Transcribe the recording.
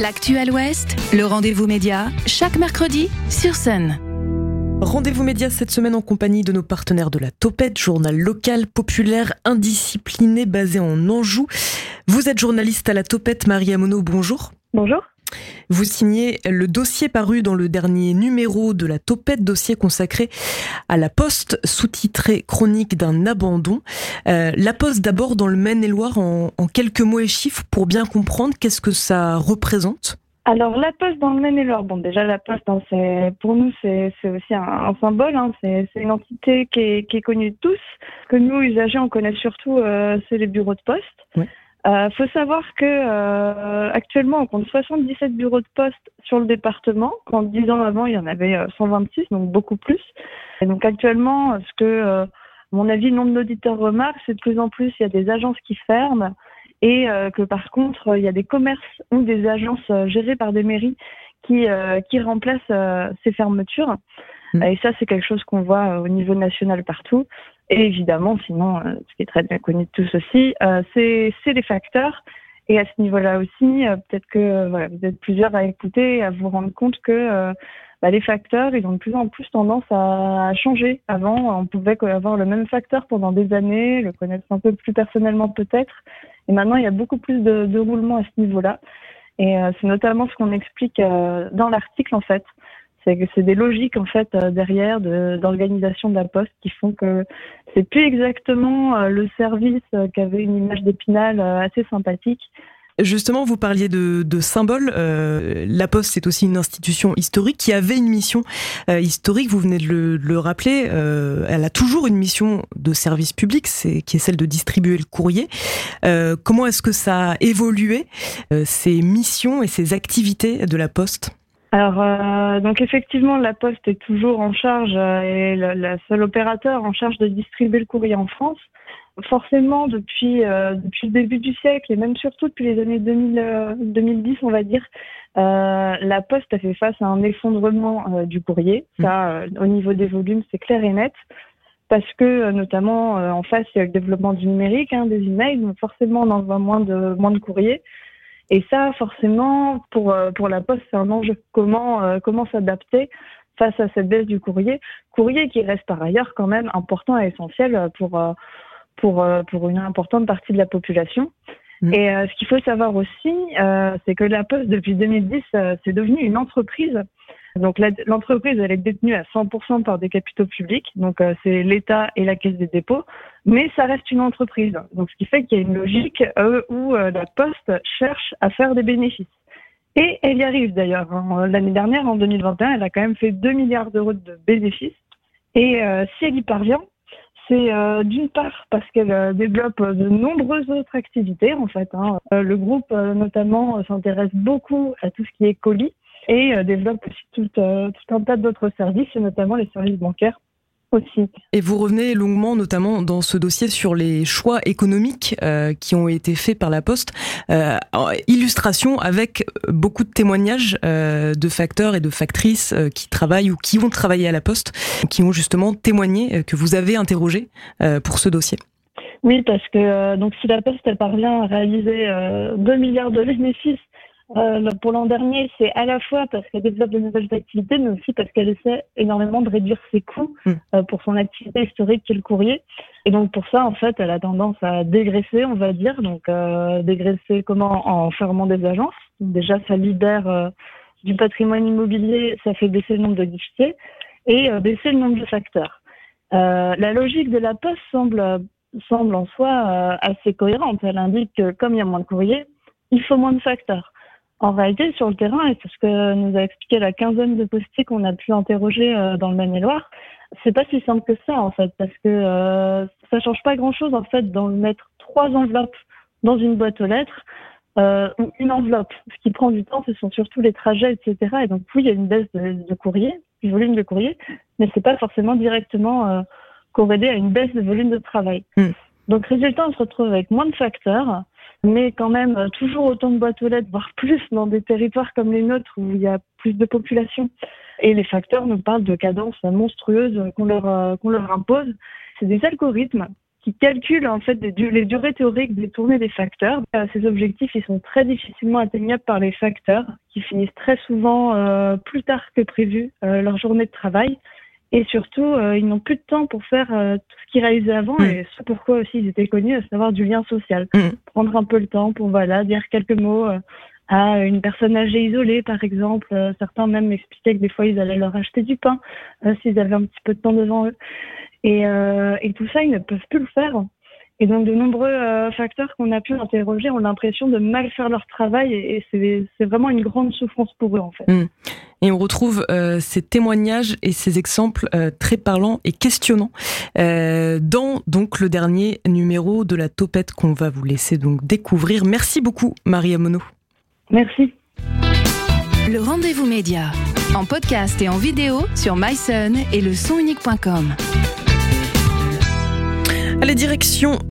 L'actuel Ouest, le rendez-vous média, chaque mercredi sur Sun. Rendez-vous média cette semaine en compagnie de nos partenaires de la Topette, journal local, populaire, indiscipliné, basé en Anjou. Vous êtes journaliste à la Topette, Marie Amono, bonjour. Bonjour. Vous signez le dossier paru dans le dernier numéro de la Topette, dossier consacré à la Poste, sous-titré Chronique d'un abandon. Euh, la Poste d'abord dans le Maine-et-Loire en, quelques mots et chiffres pour bien comprendre qu'est-ce que ça représente? Alors la Poste dans le Maine-et-Loire, bon déjà la Poste, hein, c'est pour nous c'est aussi un, symbole, hein, c'est une entité qui est, connue de tous. Que nous usagers on connaît surtout, euh, c'est les bureaux de poste. Euh, faut savoir que euh, actuellement on compte 77 bureaux de poste sur le département. Quand 10 ans avant il y en avait 126, euh, donc beaucoup plus. Et donc actuellement, ce que euh, mon avis, le nombre d'auditeurs remarque, c'est de plus en plus il y a des agences qui ferment et que par contre il y a des commerces ou des agences gérées par des mairies qui qui remplacent ces fermetures. Mmh. Et ça c'est quelque chose qu'on voit au niveau national partout. Et évidemment, sinon, euh, ce qui est très bien connu de tous aussi, euh, c'est les facteurs. Et à ce niveau-là aussi, euh, peut-être que voilà, vous êtes plusieurs à écouter et à vous rendre compte que bah, les facteurs, ils ont de plus en plus tendance à, changer. Avant, on pouvait avoir le même facteur pendant des années, le connaître un peu plus personnellement peut-être. Et maintenant, il y a beaucoup plus de, de roulement à ce niveau-là. Et c'est notamment ce qu'on explique dans l'article, en fait. C'est que c'est des logiques en fait euh, derrière d'organisation de, la poste qui font que c'est plus exactement euh, le service euh, qu'avait une image d'épinal assez sympathique. Justement, vous parliez de, de symbole. la Poste, c'est aussi une institution historique qui avait une mission historique. Vous venez de le, le rappeler. elle a toujours une mission de service public, c'est qui est celle de distribuer le courrier. comment est-ce que ça a évolué ces missions et ces activités de la Poste? Alors, euh, donc effectivement, la Poste est toujours en charge euh, et la, seule opérateur en charge de distribuer le courrier en France. Forcément, depuis euh, depuis le début du siècle et même surtout depuis les années 2000, 2010, on va dire, la Poste a fait face à un effondrement du courrier. Mmh. Ça, au niveau des volumes, c'est clair et net parce que notamment en face il y a le développement du numérique, hein, des emails, donc forcément on envoie moins de moins de courrier. Et ça, forcément, pour, euh, pour la Poste, c'est un enjeu. Comment, euh, comment s'adapter face à cette baisse du courrier? Courrier qui reste par ailleurs quand même important et essentiel pour, euh, pour, pour une importante partie de la population. Mm. Et ce qu'il faut savoir aussi, c'est que la Poste, depuis 2010, c'est devenu une entreprise donc l'entreprise, elle est détenue à 100% par des capitaux publics, donc euh, c'est l'État et la Caisse des dépôts, mais ça reste une entreprise. Donc ce qui fait qu'il y a une logique euh, où euh, la Poste cherche à faire des bénéfices. Et elle y arrive d'ailleurs. Hein. L'année dernière, en 2021, elle a quand même fait 2 milliards d'euros de bénéfices. Et si elle y parvient, c'est d'une part parce qu'elle développe de nombreuses autres activités en fait. Hein. le groupe notamment s'intéresse beaucoup à tout ce qui est colis et euh, développe aussi tout, euh, tout un tas d'autres services, notamment les services bancaires. Aussi. Et vous revenez longuement, notamment dans ce dossier, sur les choix économiques euh, qui ont été faits par la Poste. Euh, illustration avec beaucoup de témoignages euh, de facteurs et de factrices euh, qui travaillent ou qui ont travaillé à la Poste, qui ont justement témoigné, que vous avez interrogé pour ce dossier. Oui, parce que donc si la Poste elle parvient à réaliser 2 milliards de bénéfices euh, pour l'an dernier, c'est à la fois parce qu'elle développe de nouvelles activités, mais aussi parce qu'elle essaie énormément de réduire ses coûts hmm. euh, pour son activité historique qui est le courrier. Et donc pour ça, en fait, elle a tendance à dégraisser, on va dire. Donc euh, dégraisser comment? En fermant des agences. déjà, ça libère du patrimoine immobilier, ça fait baisser le nombre de guichetiers et baisser le nombre de facteurs. la logique de la Poste semble semble en soi assez cohérente. Elle indique que comme il y a moins de courrier, il faut moins de facteurs. En réalité, sur le terrain, et c'est ce que nous a expliqué la quinzaine de postiers qu'on a pu interroger euh, dans le Maine-et-Loire, c'est pas si simple que ça en fait, parce que euh, ça change pas grand-chose en fait d'en mettre trois enveloppes dans une boîte aux lettres euh, ou une enveloppe. Ce qui prend du temps, ce sont surtout les trajets, etc. Et donc oui, il y a une baisse de, courrier, du volume de courrier, mais c'est pas forcément directement euh, corrélé à une baisse de volume de travail. Hmm. Donc résultat, on se retrouve avec moins de facteurs mais quand même euh, toujours autant de boîtes aux lettres, voire plus dans des territoires comme les nôtres où il y a plus de population. Et les facteurs nous parlent de cadences monstrueuses qu'on leur, euh, qu'on leur impose. C'est des algorithmes qui calcule en fait les durées théoriques des tournées des facteurs. Euh, ces objectifs, ils sont très difficilement atteignables par les facteurs, qui finissent très souvent plus tard que prévu leur journée de travail. Et surtout, ils n'ont plus de temps pour faire tout ce qu'ils réalisaient avant, mm. et c'est pourquoi aussi ils étaient connus, à savoir du lien social. Mm. Prendre un peu le temps pour voilà dire quelques mots à une personne âgée isolée, par exemple. certains même m'expliquaient que des fois, ils allaient leur acheter du pain s'ils avaient un petit peu de temps devant eux. Et, euh, et, tout ça, ils ne peuvent plus le faire. Et donc, de nombreux euh, facteurs qu'on a pu interroger ont l'impression de mal faire leur travail et, c'est vraiment une grande souffrance pour eux, en fait. Mmh. Et on retrouve euh, ces témoignages et ces exemples euh, très parlants et questionnants euh, dans donc le dernier numéro de la Topette qu'on va vous laisser donc découvrir. Merci beaucoup, Maria Mono. Merci. Le rendez-vous média en podcast et en vidéo sur myson et le sonunique.com. Allez, direction